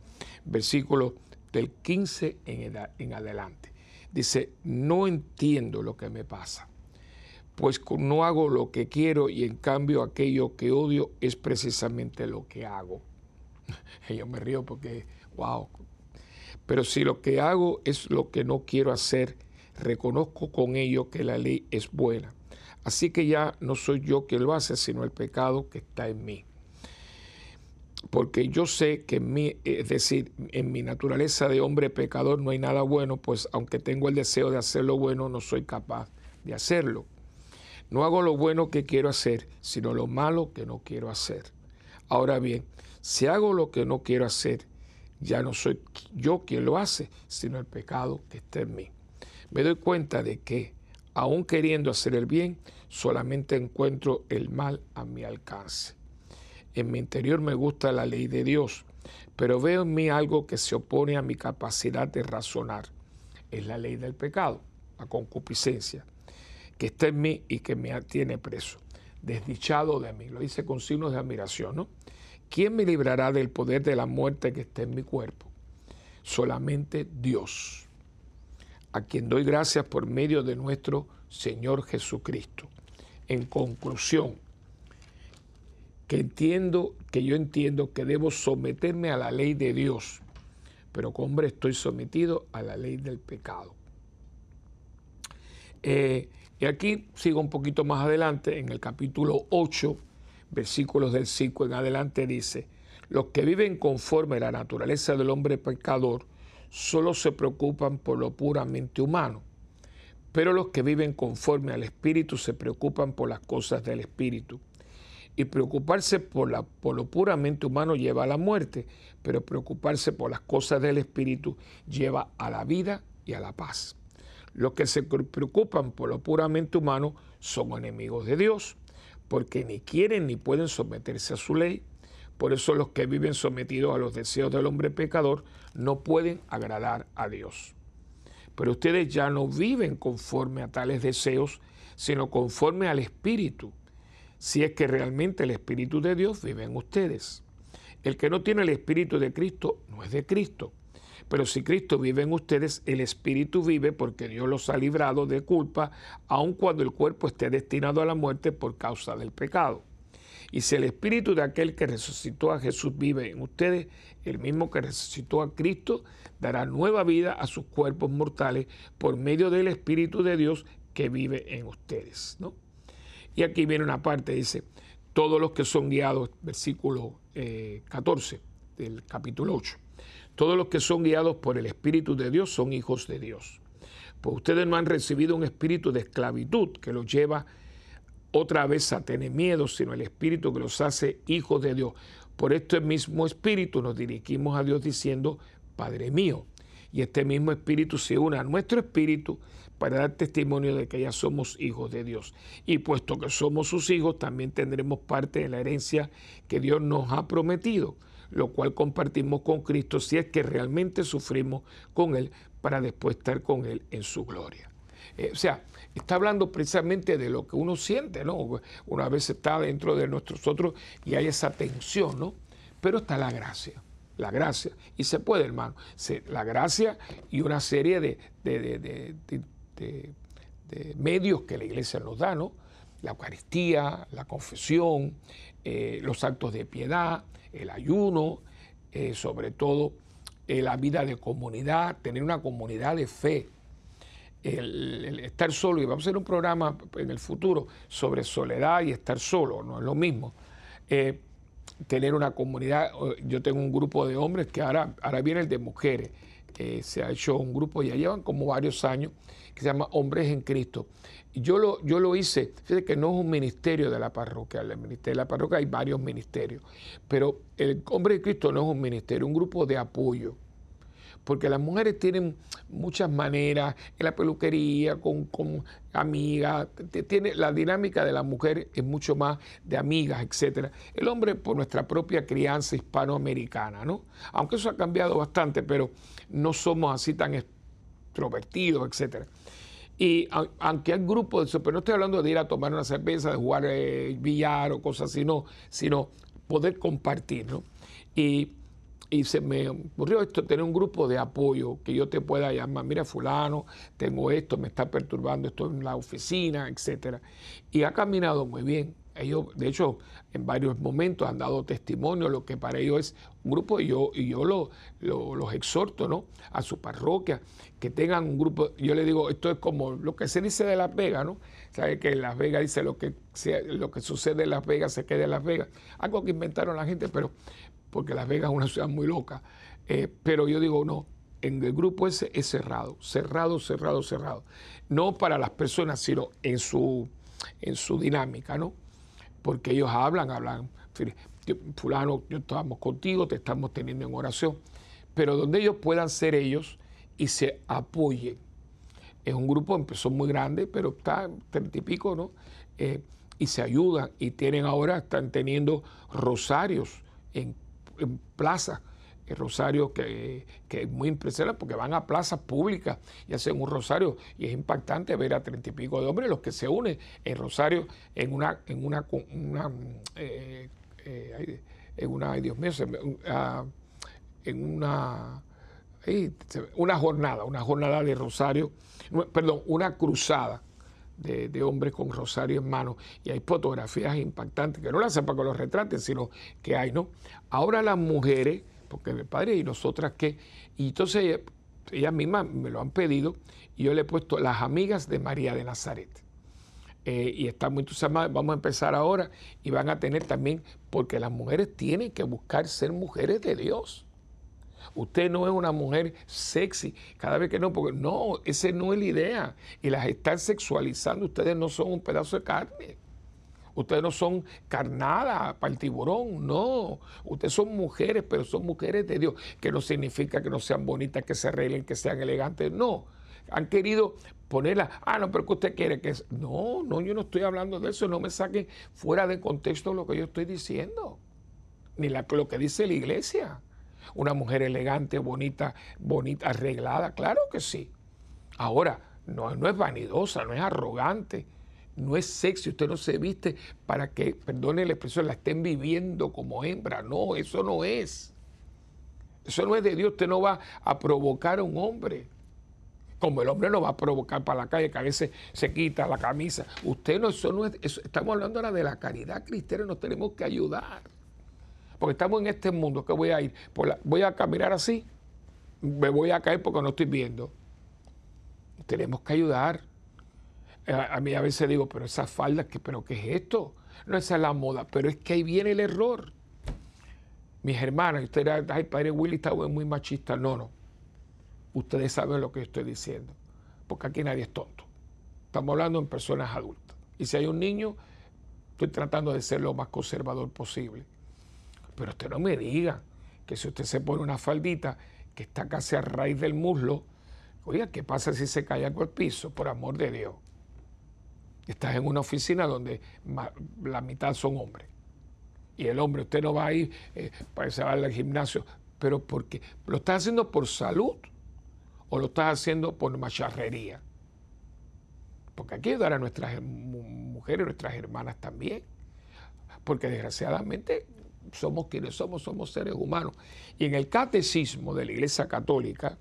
versículo del 15 en, en adelante. Dice, no entiendo lo que me pasa, pues no hago lo que quiero y en cambio aquello que odio es precisamente lo que hago. Yo me río porque wow. Pero si lo que hago es lo que no quiero hacer, reconozco con ello que la ley es buena. Así que ya no soy yo quien lo hace, sino el pecado que está en mí. Porque yo sé que en mí, es decir, en mi naturaleza de hombre pecador no hay nada bueno, pues aunque tengo el deseo de hacer lo bueno, no soy capaz de hacerlo. No hago lo bueno que quiero hacer, sino lo malo que no quiero hacer. Ahora bien, si hago lo que no quiero hacer, ya no soy yo quien lo hace, sino el pecado que está en mí. Me doy cuenta de que, aun queriendo hacer el bien, solamente encuentro el mal a mi alcance. En mi interior me gusta la ley de Dios, pero veo en mí algo que se opone a mi capacidad de razonar. Es la ley del pecado, la concupiscencia, que está en mí y que me tiene preso. Desdichado de mí, lo dice con signos de admiración, ¿no? ¿Quién me librará del poder de la muerte que está en mi cuerpo? Solamente Dios, a quien doy gracias por medio de nuestro Señor Jesucristo. En conclusión, que entiendo, que yo entiendo que debo someterme a la ley de Dios, pero como hombre estoy sometido a la ley del pecado. Eh, y aquí sigo un poquito más adelante, en el capítulo 8, versículos del 5 en adelante dice, los que viven conforme a la naturaleza del hombre pecador solo se preocupan por lo puramente humano, pero los que viven conforme al Espíritu se preocupan por las cosas del Espíritu. Y preocuparse por, la, por lo puramente humano lleva a la muerte, pero preocuparse por las cosas del Espíritu lleva a la vida y a la paz. Los que se preocupan por lo puramente humano son enemigos de Dios porque ni quieren ni pueden someterse a su ley. Por eso los que viven sometidos a los deseos del hombre pecador no pueden agradar a Dios. Pero ustedes ya no viven conforme a tales deseos, sino conforme al Espíritu, si es que realmente el Espíritu de Dios vive en ustedes. El que no tiene el Espíritu de Cristo no es de Cristo. Pero si Cristo vive en ustedes, el Espíritu vive porque Dios los ha librado de culpa, aun cuando el cuerpo esté destinado a la muerte por causa del pecado. Y si el Espíritu de aquel que resucitó a Jesús vive en ustedes, el mismo que resucitó a Cristo dará nueva vida a sus cuerpos mortales por medio del Espíritu de Dios que vive en ustedes. ¿no? Y aquí viene una parte, dice, todos los que son guiados, versículo 14 eh, del capítulo 8 todos los que son guiados por el Espíritu de Dios son hijos de Dios. Pues ustedes no han recibido un espíritu de esclavitud que los lleva otra vez a tener miedo, sino el espíritu que los hace hijos de Dios. Por este mismo espíritu nos dirigimos a Dios diciendo, Padre mío. y este mismo espíritu se une a nuestro espíritu para dar testimonio de que ya somos hijos de Dios. Y puesto que somos sus hijos, también tendremos parte de la herencia que Dios nos ha prometido, lo cual compartimos con Cristo si es que realmente sufrimos con Él para después estar con Él en su gloria. Eh, o sea, está hablando precisamente de lo que uno siente, ¿no? Una vez está dentro de nosotros y hay esa tensión, ¿no? Pero está la gracia la gracia. Y se puede, hermano. la gracia y una serie de, medios que la iglesia nos da, ¿no? La Eucaristía, la confesión, eh, los actos de piedad, el ayuno, eh, sobre todo eh, la vida de comunidad, tener una comunidad de fe. El, estar solo, y vamos a hacer un programa en el futuro sobre soledad y estar solo, no es lo mismo tener una comunidad. Yo tengo un grupo de hombres que ahora, ahora viene el de mujeres. Se ha hecho un grupo, ya llevan como varios años, que se llama Hombres en Cristo. Yo lo, yo lo hice, fíjate que no es un ministerio de la parroquia, el ministerio de la parroquia hay varios ministerios, pero el Hombre en Cristo no es un ministerio, un grupo de apoyo porque las mujeres tienen muchas maneras, en la peluquería, con, amigas, tiene, la dinámica de la mujer es mucho más de amigas, etc. El hombre por nuestra propia crianza hispanoamericana, ¿no? Aunque eso ha cambiado bastante, pero no somos así tan extrovertidos, etc. Y aunque hay grupos de eso, pero no estoy hablando de ir a tomar una cerveza, de jugar eh, billar o cosas así, no, sino poder compartir, ¿no? Y y se me ocurrió esto, tener un grupo de apoyo que yo te pueda llamar, mira fulano, tengo esto, me está perturbando esto en la oficina, etcétera. Y ha caminado muy bien. Ellos, de hecho, en varios momentos han dado testimonio, lo que para ellos es un grupo, y yo, y yo lo, los exhorto ¿no? a su parroquia, que tengan un grupo, yo le digo, esto es como lo que se dice de Las Vegas, ¿no? Sabe que en Las Vegas dice lo que, lo que sucede en Las Vegas se queda en Las Vegas, algo que inventaron la gente, pero porque Las Vegas es una ciudad muy loca. Eh, pero yo digo, no, en el grupo ese es cerrado, cerrado, cerrado, cerrado. No para las personas, sino en su, en su dinámica, ¿no? Porque ellos hablan, hablan, fulano, yo estamos contigo, te estamos teniendo en oración, pero donde ellos puedan ser ellos y se apoyen. Es un grupo, empezó muy grande, pero está treinta y pico, ¿no? Eh, y se ayudan y tienen ahora, están teniendo rosarios en en plaza el rosario que, es muy impresionante porque van a plazas públicas y hacen un rosario y es impactante ver a treinta y pico de hombres los que se unen en rosario en una en una, una eh, eh, en una ay Dios mío ah, en una una jornada una jornada de rosario perdón una cruzada de, hombres con rosario en mano y hay fotografías impactantes que no las hacen para los retraten, sino que hay, ¿no? Ahora las mujeres, porque mi padre y nosotras que, y entonces ellas mismas me lo han pedido y yo le he puesto las amigas de María de Nazaret. Eh, y están muy entusiasmadas, vamos a empezar ahora y van a tener también, porque las mujeres tienen que buscar ser mujeres de Dios. Usted no es una mujer sexy. Cada vez que no, porque no, esa no es la idea. Y las están sexualizando. Ustedes no son un pedazo de carne. Ustedes no son carnada para el tiburón, no. Ustedes son mujeres, pero son mujeres de Dios, que no significa que no sean bonitas, que se arreglen, que sean elegantes, no. Han querido ponerla, ah, no, pero que usted quiere que... No, no, yo no estoy hablando de eso, no me saquen fuera de contexto lo que yo estoy diciendo, ni lo que dice la iglesia una mujer elegante, bonita, bonita, arreglada, claro que sí. Ahora, no, no es vanidosa, no es arrogante, no es sexy, usted no se viste para que, perdone la expresión, la estén viviendo como hembra, no, eso no es. Eso no es de Dios, usted no va a provocar a un hombre. Como el hombre no va a provocar para la calle, que a veces se quita la camisa. Usted no, eso no es, estamos hablando ahora de la caridad cristiana, nos tenemos que ayudar. Porque estamos en este mundo que voy a ir, voy a caminar así, me voy a caer porque no estoy viendo. Tenemos que ayudar. A, mí a veces digo, pero esas faldas, ¿pero qué es esto? No esa es la moda, pero es que ahí viene el error. Mis hermanas, ustedes, ay, padre Willy está muy machista. No, no. Ustedes saben lo que estoy diciendo, porque aquí nadie es tonto. Estamos hablando en personas adultas. Y si hay un niño, estoy tratando de ser lo más conservador posible. Pero usted no me diga que si usted se pone una faldita, que está casi a raíz del muslo. Oiga, ¿qué pasa si se cae algo al piso? Por amor de Dios. Estás en una oficina donde la mitad son hombres. Y el hombre, usted no va a ir eh, para va al gimnasio, pero porque lo estás haciendo por salud o lo estás haciendo por macharrería. Porque hay que ayudar a nuestras mujeres, nuestras hermanas también. Porque desgraciadamente somos quienes somos, somos seres humanos. Y en el catecismo de la Iglesia Católica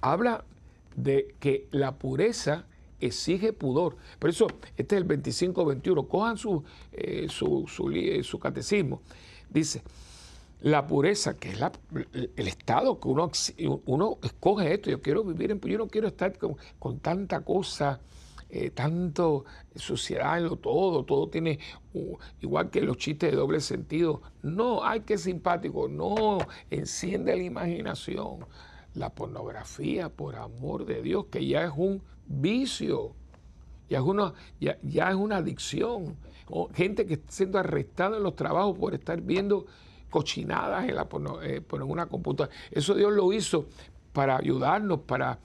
habla de que la pureza exige pudor. Por eso, este es el 25-21. Cojan su, eh, su, su, catecismo. Dice, la pureza, que es el estado que uno, uno escoge esto. Yo quiero vivir en yo no quiero estar con, con tanta cosa eh, tanto suciedad en lo todo, todo tiene, igual que los chistes de doble sentido. No, hay que simpático, no, enciende la imaginación. La pornografía, por amor de Dios, que ya es un vicio, ya es una, ya, es una adicción. Gente que está siendo arrestada en los trabajos por estar viendo cochinadas en, la, eh, en una computadora. Eso Dios lo hizo para ayudarnos, para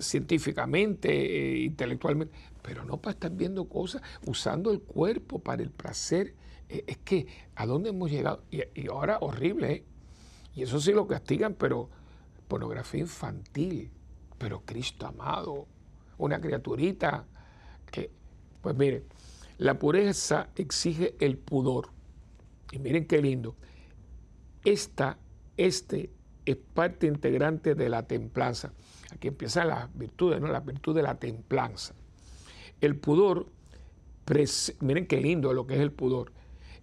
científicamente, eh, intelectualmente, pero no para estar viendo cosas, usando el cuerpo para el placer. Eh, es que, ¿a dónde hemos llegado? Y, ahora horrible, ¿eh? Y eso sí lo castigan, pero pornografía infantil, pero Cristo amado, una criaturita que, pues miren, la pureza exige el pudor. Y miren qué lindo. Esta, este es parte integrante de la templanza. Aquí empiezan las virtudes, ¿no? La virtud de la templanza. El pudor, miren qué lindo lo que es el pudor.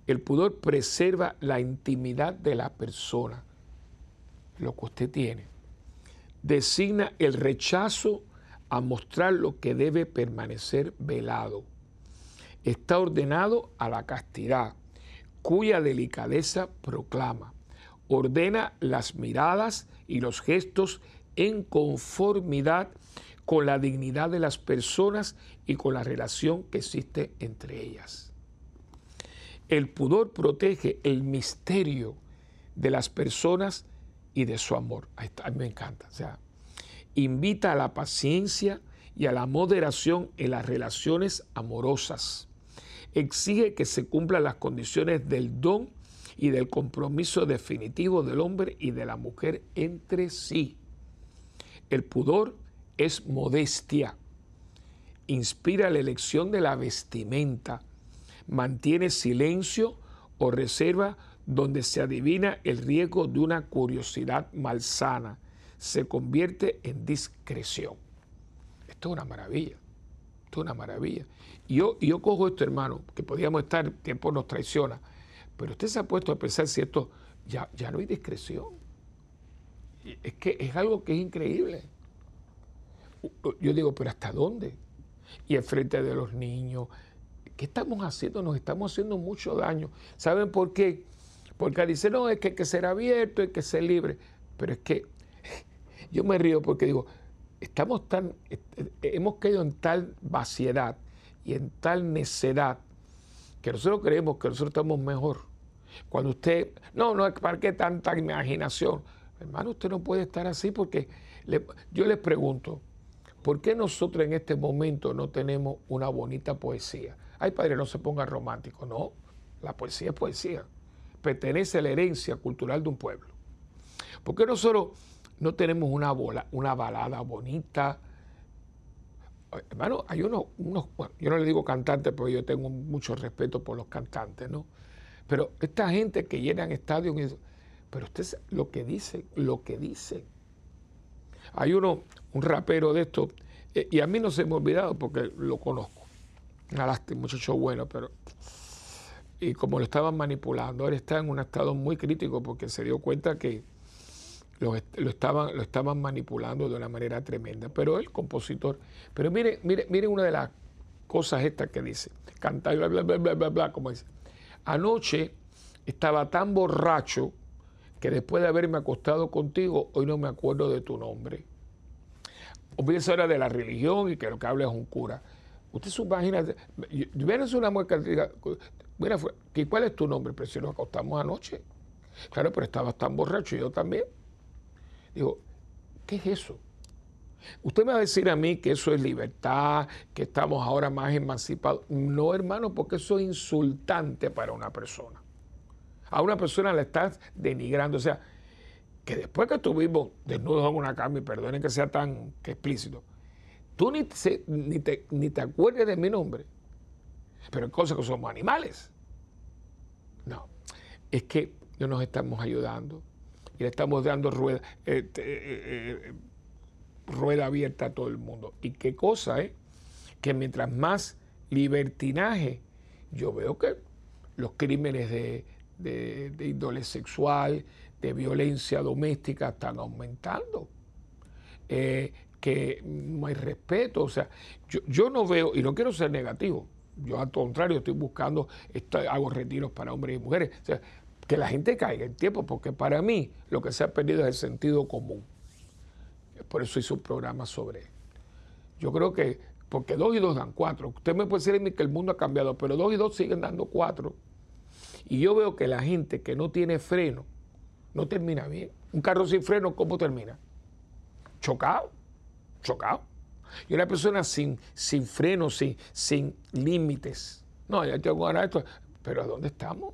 El pudor preserva la intimidad de la persona, lo que usted tiene. Designa el rechazo a mostrar lo que debe permanecer velado. Está ordenado a la castidad, cuya delicadeza proclama. Ordena las miradas y los gestos en conformidad con la dignidad de las personas y con la relación que existe entre ellas. El pudor protege el misterio de las personas y de su amor. a mí me encanta. O sea, invita a la paciencia y a la moderación en las relaciones amorosas. Exige que se cumplan las condiciones del don y del compromiso definitivo del hombre y de la mujer entre sí. El pudor es modestia, inspira la elección de la vestimenta, mantiene silencio o reserva donde se adivina el riesgo de una curiosidad malsana, se convierte en discreción. Esto es una maravilla, esto es una maravilla. Y yo, yo cojo esto, hermano, que podíamos estar, tiempo nos traiciona, pero usted se ha puesto a pensar si esto ya, ya no hay discreción es que es algo que es increíble. Yo digo, pero ¿hasta dónde? Y en frente de los niños, ¿qué estamos haciendo? Nos estamos haciendo mucho daño. ¿Saben por qué? Porque dice, no, es que hay que ser abierto, hay que ser libre. Pero es que yo me río porque digo, estamos tan, hemos caído en tal vaciedad y en tal necedad que nosotros creemos que nosotros estamos mejor. Cuando usted, no, no, ¿para qué tanta imaginación? Hermano, usted no puede estar así porque yo les pregunto, ¿por qué nosotros en este momento no tenemos una bonita poesía? Ay, padre, no se ponga romántico. No, la poesía es poesía. Pertenece a la herencia cultural de un pueblo. ¿Por qué nosotros no tenemos una, bola, una balada bonita? Hermano, hay unos, unos yo no le digo cantantes porque yo tengo mucho respeto por los cantantes, ¿no? Pero esta gente que llenan estadios pero usted lo que dice, lo que dice. Hay uno, un rapero de esto, eh, y a mí no se me ha olvidado porque lo conozco. Una muchacho bueno, pero. Y como lo estaban manipulando, él está en un estado muy crítico porque se dio cuenta que lo, estaban, lo estaban manipulando de una manera tremenda. Pero el compositor. Pero mire, mire, mire una de las cosas estas que dice. Cantar, bla, bla, bla, bla, bla, bla, como dice. Anoche estaba tan borracho que después de haberme acostado contigo, hoy no me acuerdo de tu nombre. Olvídese ahora de la religión y que lo que habla es un cura. Usted imagina, vienes una mueca que diga, ¿cuál es tu nombre? Pero si nos acostamos anoche. Claro, pero estabas tan borracho y yo también. Digo, ¿Qué es eso? Usted me va a decir a mí que eso es libertad, que estamos ahora más emancipados. No, hermano, porque eso es insultante para una persona. A una persona la estás denigrando. O sea, que después que estuvimos desnudos en una cama, y perdonen que sea tan explícito, tú ni, te, acuerdes de mi nombre. Pero es cosa que somos animales. No, es que no nos estamos ayudando y le estamos dando rueda. Eh, eh, eh, rueda abierta a todo el mundo. Y qué cosa, ¿eh? Que mientras más libertinaje, yo veo que los crímenes de, de, índole sexual, de violencia doméstica están aumentando. Eh, que no hay respeto, o sea, yo, no veo, y no quiero ser negativo, yo al contrario estoy buscando, hago retiros para hombres y mujeres, o sea, que la gente caiga en tiempo, porque para mí lo que se ha perdido es el sentido común. Por eso hice un programa sobre. Yo creo que, porque dos y dos dan cuatro. Usted me puede decir que el mundo ha cambiado, pero dos y dos siguen dando cuatro. Y yo veo que la gente que no tiene freno no termina bien. Un carro sin freno, ¿cómo termina? Chocado, chocado. Y una persona sin, sin freno, sin, sin límites. No, ya tengo ganas esto. Pero ¿a dónde estamos?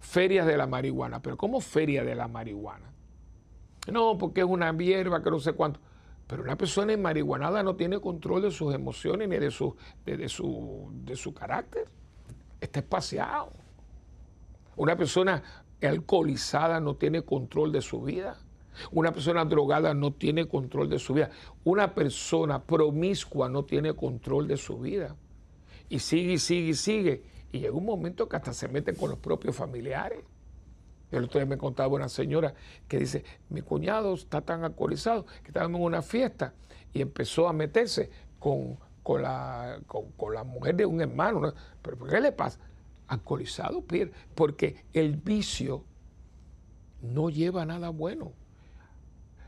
Ferias de la marihuana. ¿Pero cómo feria de la marihuana? No, porque es una hierba que no sé cuánto. Pero una persona en marihuanada no tiene control de sus emociones ni de su, de, su, de su carácter. Está espaciado. Una persona alcoholizada no tiene control de su vida. Una persona drogada no tiene control de su vida. Una persona promiscua no tiene control de su vida. Y sigue y sigue y sigue. Y llega un momento que hasta se mete con los propios familiares. El otro día me contaba una señora que dice, mi cuñado está tan alcoholizado que estábamos en una fiesta y empezó a meterse con, con, la, con, la mujer de un hermano. ¿Pero por qué le pasa? Alcoholizado, porque el vicio no lleva nada bueno.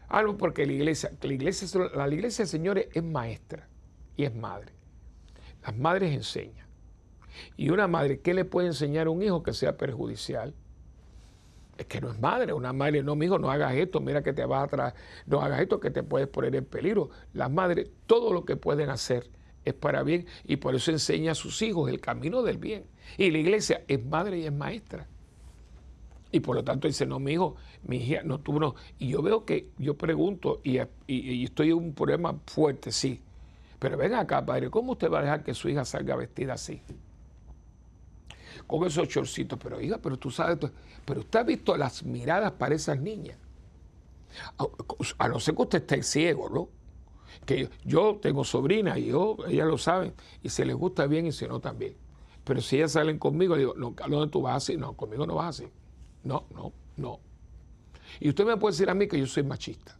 Algo porque la iglesia, la iglesia, la iglesia, señores, es maestra y es madre. Las madres enseñan. Y una madre, ¿qué le puede enseñar a un hijo que sea perjudicial? es que no es madre, una madre, no, mi hijo, no hagas esto, mira que te vas atrás, no hagas esto, que te puedes poner en peligro. Las madres, todo lo que pueden hacer es para bien y por eso enseña a sus hijos el camino del bien. Y la iglesia es madre y es maestra. Y por lo tanto dice, no, mi hijo, mi hija no tuvo, no. Y yo veo que, yo pregunto, y, estoy en un problema fuerte, sí. Pero ven acá, padre, ¿cómo usted va a dejar que su hija salga vestida así? con esos chorcitos. Pero oiga, pero tú sabes, pero usted ha visto las miradas para esas niñas. A, no ser que usted esté ciego, ¿no? Que yo tengo sobrina y yo, ellas lo saben, y se les gusta bien y si no también. Pero si ellas salen conmigo, digo, no, ¿a dónde tú vas así? No, conmigo no vas así. No, no, no. Y usted me puede decir a mí que yo soy machista,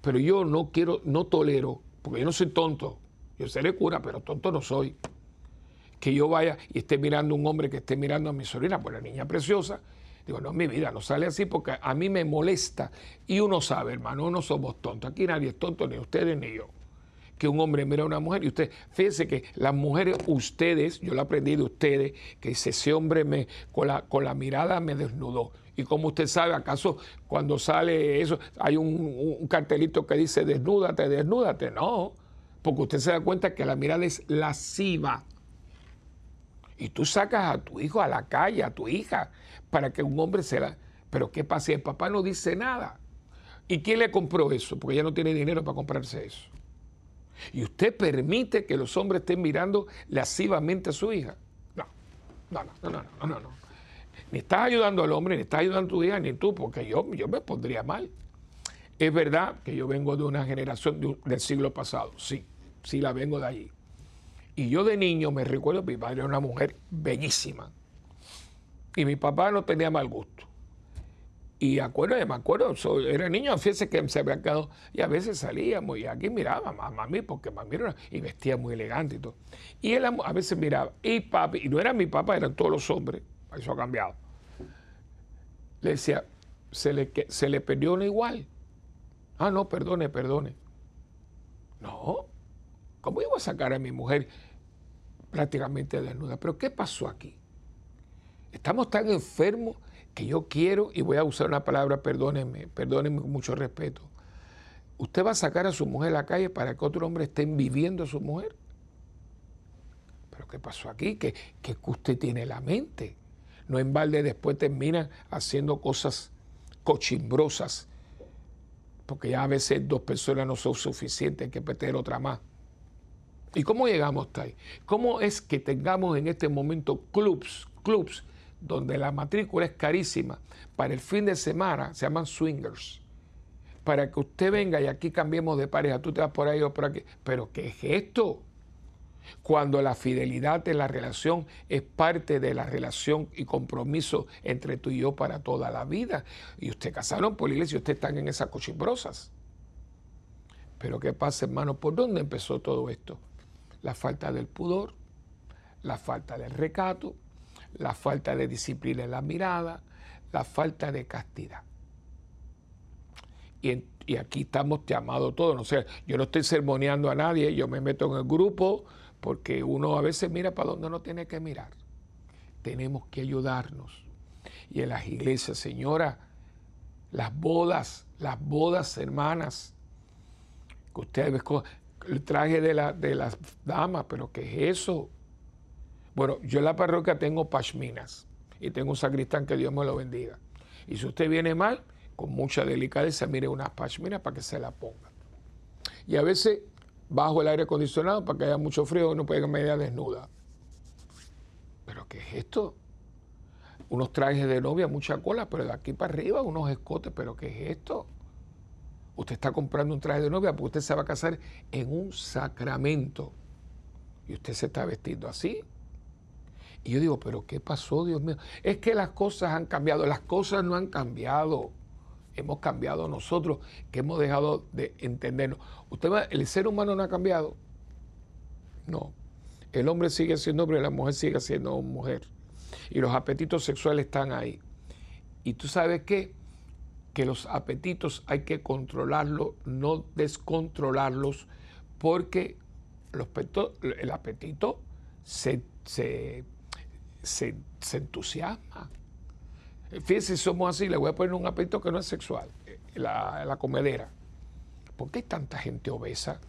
pero yo no quiero, no tolero, porque yo no soy tonto. Yo seré cura, pero tonto no soy que yo vaya y esté mirando a un hombre que esté mirando a mi sobrina, pues la niña preciosa. Digo, no, mi vida, no sale así porque a mí me molesta. Y uno sabe, hermano, no somos tontos. Aquí nadie es tonto, ni ustedes ni yo. Que un hombre mira a una mujer y usted, fíjense que las mujeres, ustedes, yo lo aprendí de ustedes, que ese hombre me, con la, con la mirada me desnudó. Y como usted sabe, ¿acaso cuando sale eso, hay un, un cartelito que dice desnúdate, desnúdate? No, porque usted se da cuenta que la mirada es lasciva y tú sacas a tu hijo a la calle, a tu hija, para que un hombre se la... Pero ¿qué pasa? El papá no dice nada. ¿Y quién le compró eso? Porque ella no tiene dinero para comprarse eso. Y usted permite que los hombres estén mirando lascivamente a su hija. No, no, no, no, no, no, no. Ni estás ayudando al hombre, ni estás ayudando a tu hija, ni tú, porque yo, yo me pondría mal. Es verdad que yo vengo de una generación del siglo pasado, sí, sí la vengo de allí. Y yo de niño me recuerdo mi padre era una mujer bellísima. Y mi papá no tenía mal gusto. Y acuerdo, me acuerdo, era niño, fíjese que se había quedado, y a veces salíamos, y aquí miraba a mami, porque mami era, y vestía muy elegante y todo. Y él a veces miraba, y papi, y no era mi papá, eran todos los hombres, eso ha cambiado. Le decía, se le, se le perdió una igual. Ah, no, perdone, perdone. No, ¿cómo iba a sacar a mi mujer prácticamente desnuda. Pero ¿qué pasó aquí? Estamos tan enfermos que yo quiero, y voy a usar una palabra, perdónenme, perdónenme con mucho respeto, ¿Usted va a sacar a su mujer a la calle para que otro hombre esté viviendo a su mujer? ¿Pero qué pasó aquí? ¿Qué, que usted tiene la mente? No en balde después termina haciendo cosas cochimbrosas, porque ya a veces dos personas no son suficientes, hay que meter otra más. ¿Y cómo llegamos hasta ahí? ¿Cómo es que tengamos en este momento clubs, clubs donde la matrícula es carísima para el fin de semana, se llaman swingers? Para que usted venga y aquí cambiemos de pareja, tú te vas por ahí o por aquí. ¿Pero qué es esto? Cuando la fidelidad de la relación es parte de la relación y compromiso entre tú y yo para toda la vida. Y usted casaron por la iglesia y usted están en esas cochimbrosas. Pero ¿qué pasa, hermano? ¿Por dónde empezó todo esto? La falta del pudor, la falta del recato, la falta de disciplina en la mirada, la falta de castidad. Y, aquí estamos llamados todos. Sé, yo no estoy sermoneando a nadie, yo me meto en el grupo porque uno a veces mira para donde no tiene que mirar. Tenemos que ayudarnos. Y en las iglesias, señora, las bodas, las bodas hermanas, que ustedes el traje de, la, de las damas, pero ¿qué es eso? Bueno, yo en la parroquia tengo pashminas y tengo un sacristán que Dios me lo bendiga. Y si usted viene mal, con mucha delicadeza, mire unas pashminas para que se la ponga. Y a veces bajo el aire acondicionado para que haya mucho frío y no pueda media desnuda. ¿Pero qué es esto? Unos trajes de novia, mucha cola, pero de aquí para arriba unos escotes, ¿pero qué es esto? Usted está comprando un traje de novia porque usted se va a casar en un sacramento y usted se está vestiendo así. Y yo digo, ¿pero qué pasó, Dios mío? Es que las cosas han cambiado, las cosas no han cambiado hemos cambiado nosotros, que hemos dejado de entendernos. Usted el ser humano no ha cambiado. No. El hombre sigue siendo hombre la mujer sigue siendo mujer. Y los apetitos sexuales están ahí. Y tú sabes qué? Que los apetitos hay que controlarlos, no descontrolarlos, porque los el apetito se, se, se entusiasma. Fíjense, somos así, le voy a poner un apetito que no es sexual, la, la comedera. ¿Por qué hay tanta gente obesa?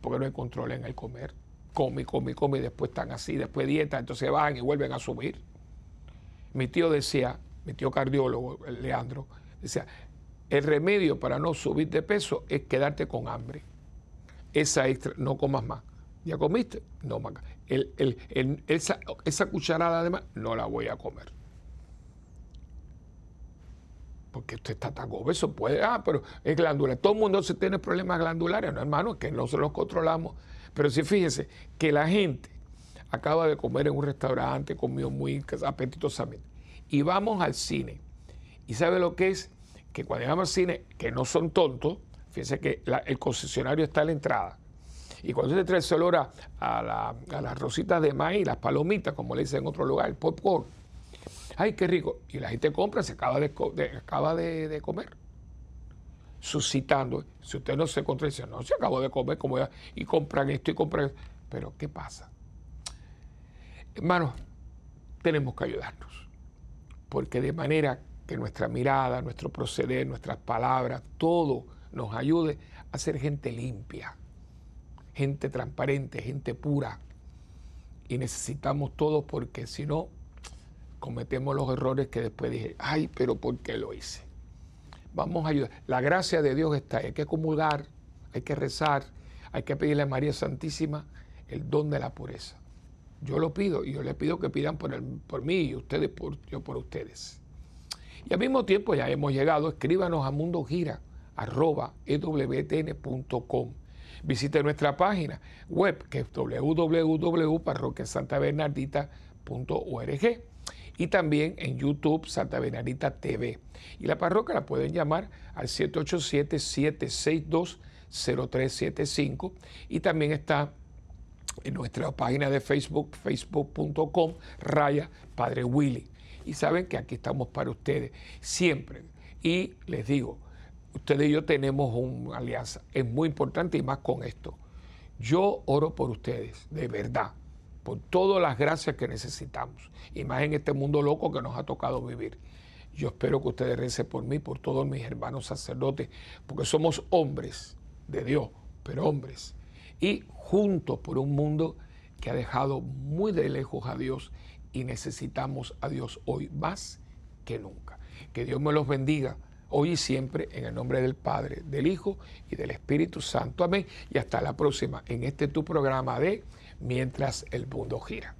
Porque no hay control en el comer. Come, come, come y después están así, después dieta, entonces van y vuelven a subir. Mi tío decía, mi tío cardiólogo, Leandro, decía, el remedio para no subir de peso es quedarte con hambre. Esa extra, no comas más. ¿Ya comiste? No más. esa, esa cucharada además no la voy a comer porque usted está tan obeso, puede, ah, pero es glandular. Todo el mundo se tiene problemas glandulares, no hermano, que no se los controlamos. Pero si fíjese que la gente acaba de comer en un restaurante, comió muy apetitosamente, y vamos al cine. ¿Y sabe lo que es? Que cuando llegamos al cine, que no son tontos, fíjese que el concesionario está a la entrada. Y cuando usted trae ese olor a, a las rositas de maíz, las palomitas, como le dicen en otro lugar, el popcorn, ay, qué rico. Y la gente compra, se acaba de, acaba de, comer. Suscitando. Si usted no se contradice, no, se acabó de comer como ya, y compran esto y compran esto. Pero, ¿qué pasa? Hermanos, tenemos que ayudarnos. Porque de manera que nuestra mirada, nuestro proceder, nuestras palabras, todo nos ayude a ser gente limpia, gente transparente, gente pura. Y necesitamos todo porque si no, cometemos los errores que después dije, ay, pero ¿por qué lo hice? Vamos a ayudar. La gracia de Dios está ahí. Hay que comulgar, hay que rezar, hay que pedirle a María Santísima el don de la pureza. Yo lo pido y yo le pido que pidan por, por mí y ustedes por, yo por ustedes. Y al mismo tiempo ya hemos llegado, escríbanos a mundogira arroba ewtn.com. Visite nuestra página web que es www.parroquiasantabernardita.org y también en YouTube Santa Benarita TV. Y la parroquia la pueden llamar al 787-762-0375 y también está en nuestra página de Facebook, facebook.com, raya Padre Willy. Y saben que aquí estamos para ustedes, siempre. Y les digo, ustedes y yo tenemos una alianza, es muy importante y más con esto. Yo oro por ustedes, de verdad por todas las gracias que necesitamos, y más en este mundo loco que nos ha tocado vivir. Yo espero que ustedes recen por mí, por todos mis hermanos sacerdotes, porque somos hombres de Dios, pero hombres. Y juntos por un mundo que ha dejado muy de lejos a Dios y necesitamos a Dios hoy más que nunca. Que Dios me los bendiga hoy y siempre en el nombre del Padre, del Hijo y del Espíritu Santo. Amén. Y hasta la próxima en este tu programa de Mientras el mundo gira.